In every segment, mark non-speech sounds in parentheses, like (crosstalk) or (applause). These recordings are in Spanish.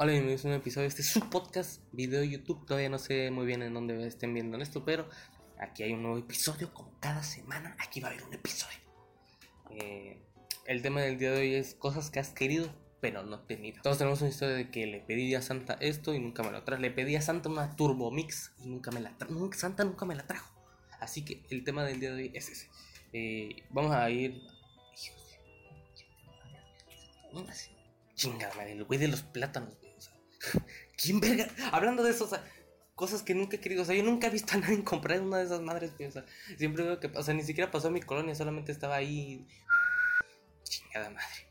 Hola, bienvenidos a un episodio de este su podcast, video YouTube. Todavía no sé muy bien en dónde estén viendo esto, pero aquí hay un nuevo episodio. Como cada semana, aquí va a haber un episodio. Eh, el tema del día de hoy es cosas que has querido, pero no tenido. Todos tenemos una historia de que le pedí a Santa esto y nunca me lo trajo. Le pedí a Santa una Turbo Mix y nunca me la trajo. Santa nunca me la trajo. Así que el tema del día de hoy es ese. Eh, vamos a ir. Chingada el güey de los plátanos, ¿Quién verga? Hablando de eso, o sea, cosas que nunca he querido. O sea, yo nunca he visto a nadie (laughs) comprar una de esas madres, O sea, siempre veo que. O sea, ni siquiera pasó a mi colonia, solamente estaba ahí. Chingada madre.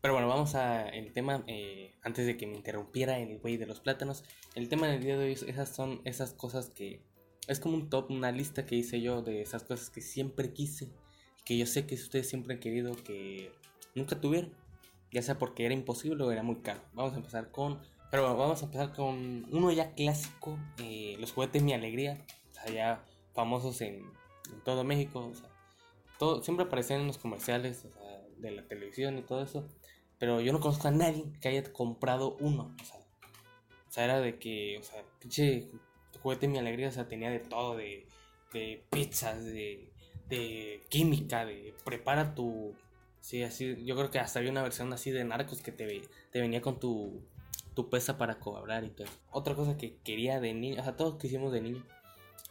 Pero bueno, vamos a el tema, eh, antes de que me interrumpiera el güey de los plátanos, el tema del día de hoy, esas son esas cosas que, es como un top, una lista que hice yo de esas cosas que siempre quise, que yo sé que ustedes siempre han querido, que nunca tuvieron, ya sea porque era imposible o era muy caro. Vamos a empezar con, pero bueno, vamos a empezar con uno ya clásico, eh, los juguetes Mi Alegría, o sea, ya famosos en, todo México, o sea, todo, siempre aparecen en los comerciales de la televisión y todo eso, pero yo no conozco a nadie que haya comprado uno, o sea, o sea era de que, o sea, pinche juguete Mi Alegría, o sea, tenía de todo, de, de pizzas, de, de química, de prepara tu Sí, así, yo creo que hasta había una versión así de Narcos que te, te venía con tu, tu pesa para cobrar y todo. Otra cosa que quería de niño, o sea, todos que hicimos de niño,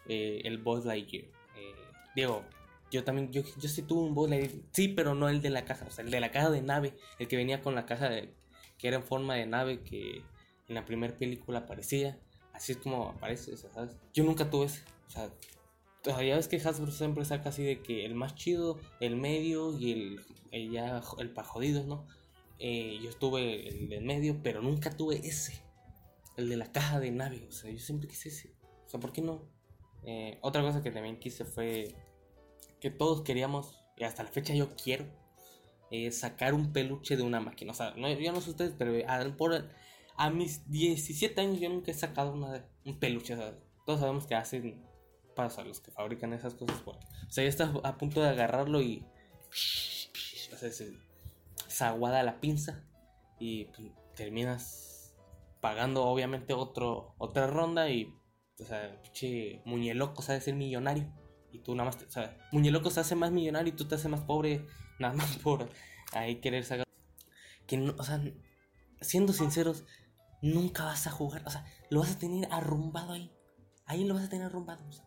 eh, el Buzz Lightyear. Eh, Diego, yo también, yo, yo sí tuve un Buzz Lightyear, sí, pero no el de la caja, o sea, el de la caja de nave, el que venía con la caja de, que era en forma de nave que en la primera película aparecía. Así es como aparece, ¿sabes? Yo nunca tuve ese, o sea, ya ves que Hasbro siempre saca así de que el más chido, el medio y el, ya el pa' jodidos, ¿no? Eh, yo estuve el del medio, pero nunca tuve ese. El de la caja de nave. O sea, yo siempre quise ese. O sea, ¿por qué no? Eh, otra cosa que también quise fue que todos queríamos, y hasta la fecha yo quiero, eh, sacar un peluche de una máquina. O sea, no, yo no sé ustedes, pero a, por, a mis 17 años yo nunca he sacado una, un peluche. O sea, todos sabemos que hacen pasa los que fabrican esas cosas. o sea, ya estás a punto de agarrarlo y. O sea, se, aguada la pinza y pues, terminas pagando, obviamente, otro, otra ronda y. O sea, pinche Muñeloco sabe ser millonario. Y tú nada más, o sea, Muñeloco se hace más millonario y tú te haces más pobre, (laughs) nada más por ahí querer sacar. Que o sea, siendo sinceros, nunca vas a jugar, o sea, lo vas a tener arrumbado ahí. Ahí lo vas a tener arrumbado. O sea,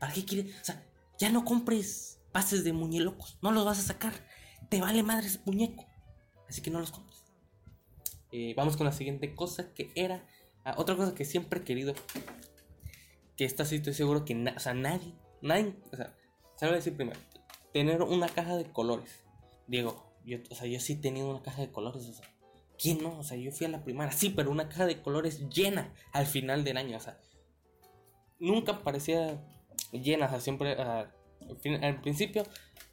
¿Para qué quieres? O sea, ya no compres pases de muñecos. No los vas a sacar. Te vale madre ese muñeco. Así que no los compres. Eh, vamos con la siguiente cosa que era. Ah, otra cosa que siempre he querido. Que esta sí estoy seguro que o sea, nadie. Nadie. O sea, se lo voy a decir primero. Tener una caja de colores. Diego, yo, o sea, yo sí he tenido una caja de colores. O ¿quién no? O sea, yo fui a la primera. Sí, pero una caja de colores llena al final del año. O sea, nunca parecía llenas, o sea, siempre, al principio,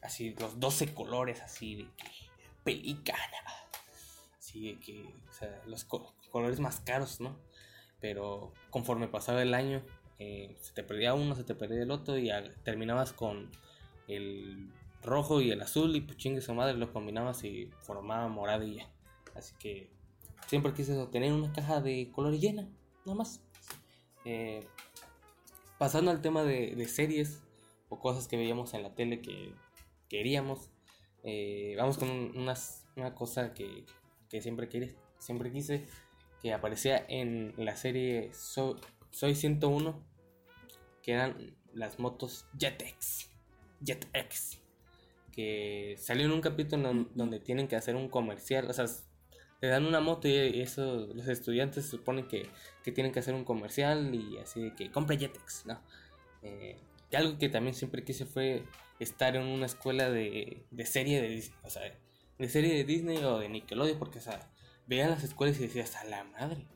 así los 12 colores, así de que pelicana, así de que, o sea, los colores más caros, ¿no? Pero conforme pasaba el año, eh, se te perdía uno, se te perdía el otro y terminabas con el rojo y el azul y pues su madre lo combinabas y formaba moradilla. Así que siempre quise tener una caja de colores llena, nada más. Eh, pasando al tema de, series o cosas que veíamos en la tele que queríamos, eh, vamos con una cosa que, siempre, siempre quise, que aparecía en la serie Soy 101, que eran las motos JetX. JetX. Que salió en un capítulo donde tienen que hacer un comercial, o sea, te dan una moto y eso los estudiantes suponen que, que tienen que hacer un comercial y así de que compre Jetex, ¿no? Eh, algo que también siempre quise fue estar en una escuela de, de serie de Disney, o sea, de serie de Disney o de Nickelodeon, porque, o sea, veía las escuelas y decía, hasta la madre.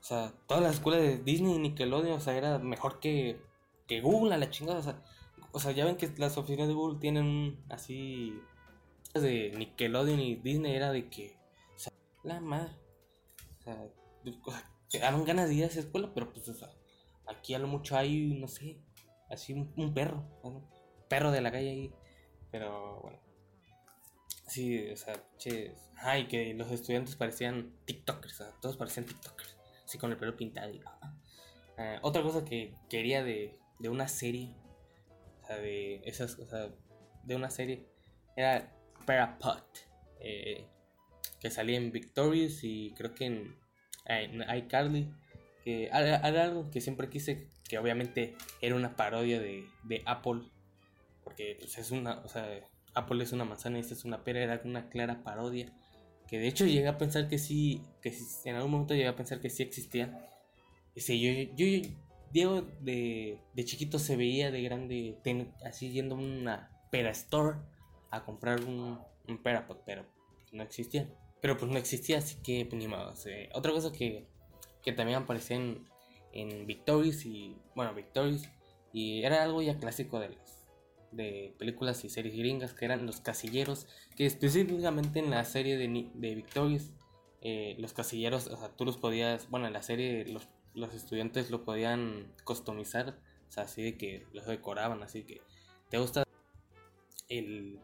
O sea, todas las escuelas de Disney y Nickelodeon, o sea, era mejor que, que Google a la chingada, o sea, o sea, ya ven que las oficinas de Google tienen así de Nickelodeon y Disney era de que la madre. O sea, te daban ganas de ir a esa escuela, pero pues, o sea, aquí a lo mucho hay, no sé, así un, perro, perro de la calle ahí. Pero bueno. Sí, o sea, che. Ay, que los estudiantes parecían TikTokers, o todos parecían TikTokers. Así con el pelo pintado y. ah. Eh, otra cosa que quería de, de una serie, o sea, de esas, o de una serie, era Parapod, eh, que salía en Victorious y creo que en, en iCarly, que era algo que siempre quise, que obviamente era una parodia de, de Apple, porque pues, es una, o sea, Apple es una manzana y esta es una pera, era una clara parodia. Que de hecho llegué a pensar que sí, que en algún momento llegué a pensar que sí existía. Y sí, yo, yo, Diego de, de chiquito se veía de grande, así yendo a una pera store a comprar un, un Perapod, pero no existía. Pero pues no existía, así que pues, ni sea, otra cosa que, que también aparecía en, en Victorious y, bueno, Victorious, y era algo ya clásico de las de películas y series gringas que eran los casilleros, que específicamente en la serie de, de Victorious, eh, los casilleros, o sea, tú los podías, bueno, en la serie los, los estudiantes lo podían customizar, o sea, así de que los decoraban, así que te gusta el,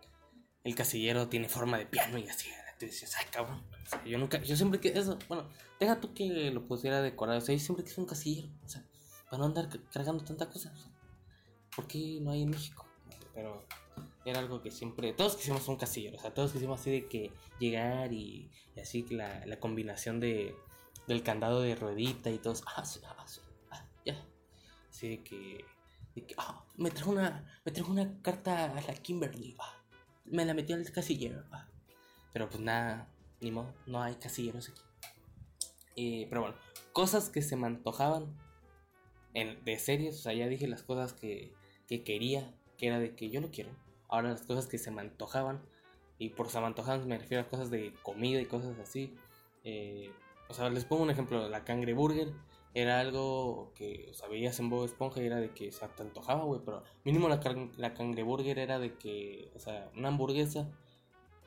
el casillero tiene forma de piano y así, ay cabrón, yo nunca, yo siempre que eso, bueno, deja tú que lo pusiera decorado, o sea, yo siempre quise un casillero, para no andar ca- cargando tanta cosa, o ¿por qué no hay en México? Pero era algo que siempre, todos quisimos un casillero, o sea, todos quisimos así de que llegar y, así que la, la combinación de, del candado de ruedita y todos, ah, sí, ah, ah, ya, así de que, de que, ah, me trajo una, me trajo una carta a la Kimberly, me la metió en el casillero. Pero pues nada, ni modo, no hay casilleros aquí. Eh, pero bueno, cosas que se me antojaban en, de series, o sea, ya dije las cosas que, que quería, que era de que yo no quiero. Ahora las cosas que se me antojaban, y por se me antojaban me refiero a cosas de comida y cosas así. Eh, o sea, les pongo un ejemplo, la cangreburger era algo que, o sea, veías en Bob Esponja y era de que se te antojaba, güey, pero mínimo la, la cangreburger era de que, o sea, una hamburguesa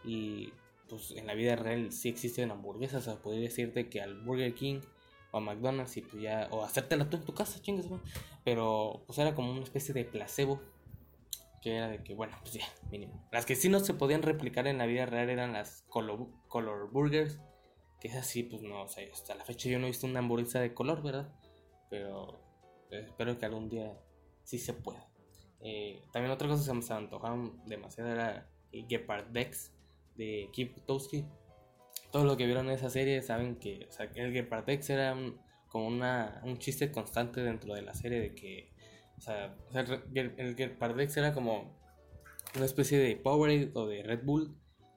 y pues en la vida real sí existen hamburguesas, o sea, podría decirte que al Burger King o a McDonald's y pues ya, o hacértela tú en tu casa, chingas, güey. Pero pues era como una especie de placebo. Que era de que, bueno, pues ya, mínimo. Las que sí no se podían replicar en la vida real eran las color, burgers. Que es así, pues no, o hasta la fecha yo no he visto una hamburguesa de color, ¿verdad? Pero eh, espero que algún día sí se pueda. Eh, también otra cosa que se me antojaban demasiado era el Gepard Dex de Kip Butowski. Todos los que vieron esa serie saben que o sea, el era un- como una, un chiste constante dentro de la serie de que o sea, el, Dex era como una especie de Powerade o de Red Bull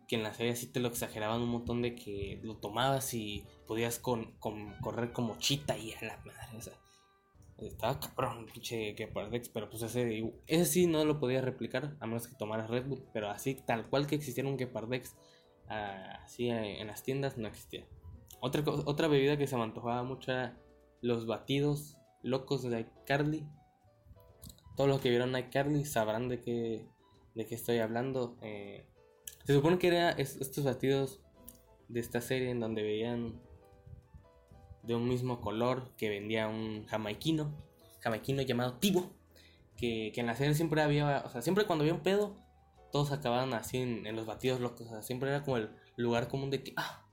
que en la serie sí te lo exageraban un montón de que lo tomabas y podías con, con- correr como chita y a la madre, estaba cabrón, pinche Gepardex, pero pues ese, ese sí no lo podía replicar a menos que tomaras Red Bull, pero así tal cual que existiera un Gepardex ah, así eh, en las tiendas no existía. Otra, otra bebida que se me antojaba mucho era los batidos locos de iCarly. Todos los que vieron iCarly sabrán de qué, de qué estoy hablando. eh, se supone que eran estos batidos de esta serie en donde veían de un mismo color que vendía un jamaiquino, jamaiquino llamado Tibo, que, que en la serie siempre había, o sea, siempre cuando había un pedo, todos acababan así en, en los batidos locos, o sea, siempre era como el lugar común de que, ah,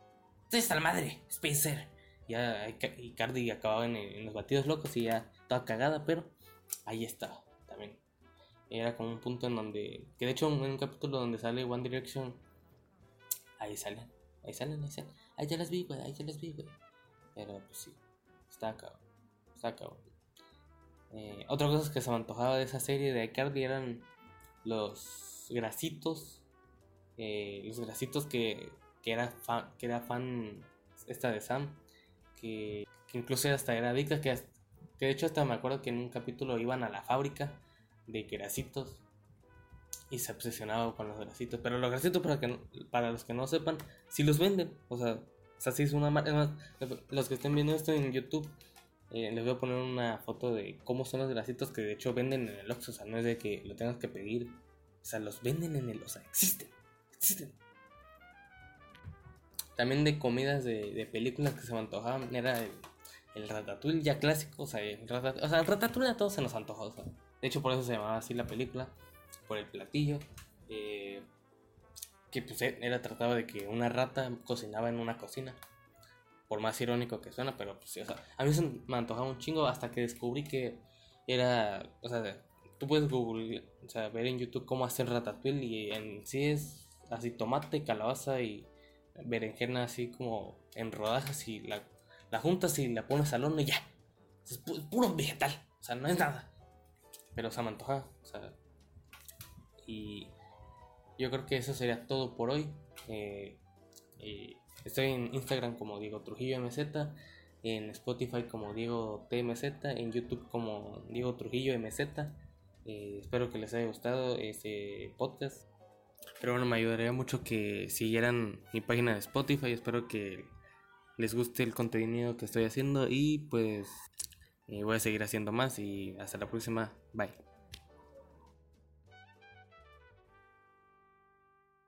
¿dónde está la madre? Spencer. Ya Ica- Icardi acababa en, en los batidos locos y ya toda cagada, pero ahí estaba también. Era como un punto en donde, que de hecho en un capítulo donde sale One Direction, ahí salen, ahí salen, ahí salen. Ahí ya las vi, güey, ahí ya las vi, güey. Pero pues sí, está cabrón. Está cabrón. Eh, otra cosa que se me antojaba de esa serie de iCarly eran los grasitos. eh, los grasitos que, que, era fan, que era fan esta de Sam. Que, que incluso hasta era adicta. Que, que de hecho hasta me acuerdo que en un capítulo iban a la fábrica de grasitos. Y se obsesionaba con los grasitos. Pero los grasitos, para, que, para los que no sepan, si los venden. O sea, sea, sí es una marca. Los que estén viendo esto en YouTube, eh, les voy a poner una foto de cómo son los grasitos que de hecho venden en el Oxxo. O sea, no es de que lo tengas que pedir. O sea, los venden en el. O existen. Existen. También de comidas de, de películas que se me antojaban era el, el ratatouille ya clásico. O sea, el ratatouille, o sea, el ratatouille a todos se nos antojó. O sea, de hecho, por eso se llamaba así la película. Por el platillo. Que pues e, era trataba de que una rata cocinaba en una cocina. Por más irónico que suena, pero pues o sea, a mí se me antojaba un chingo hasta que descubrí que era, o sea, tú puedes Google, o sea, ver en YouTube cómo hacer ratatouille y en sí es así tomate, calabaza y berenjena así como en rodajas y la, la juntas y la pones al horno y ya. Es puro vegetal, o sea, no es nada. Pero se me antoja, o sea, y yo creo que eso sería todo por hoy. Eh, eh, estoy en Instagram como Diego Trujillo MZ, en Spotify como Diego TMZ, en YouTube como Diego Trujillo MZ. Eh, espero que les haya gustado este podcast. Pero bueno, me ayudaría mucho que siguieran mi página de Spotify. Espero que les guste el contenido que estoy haciendo y pues voy a seguir haciendo más y hasta la próxima. Bye.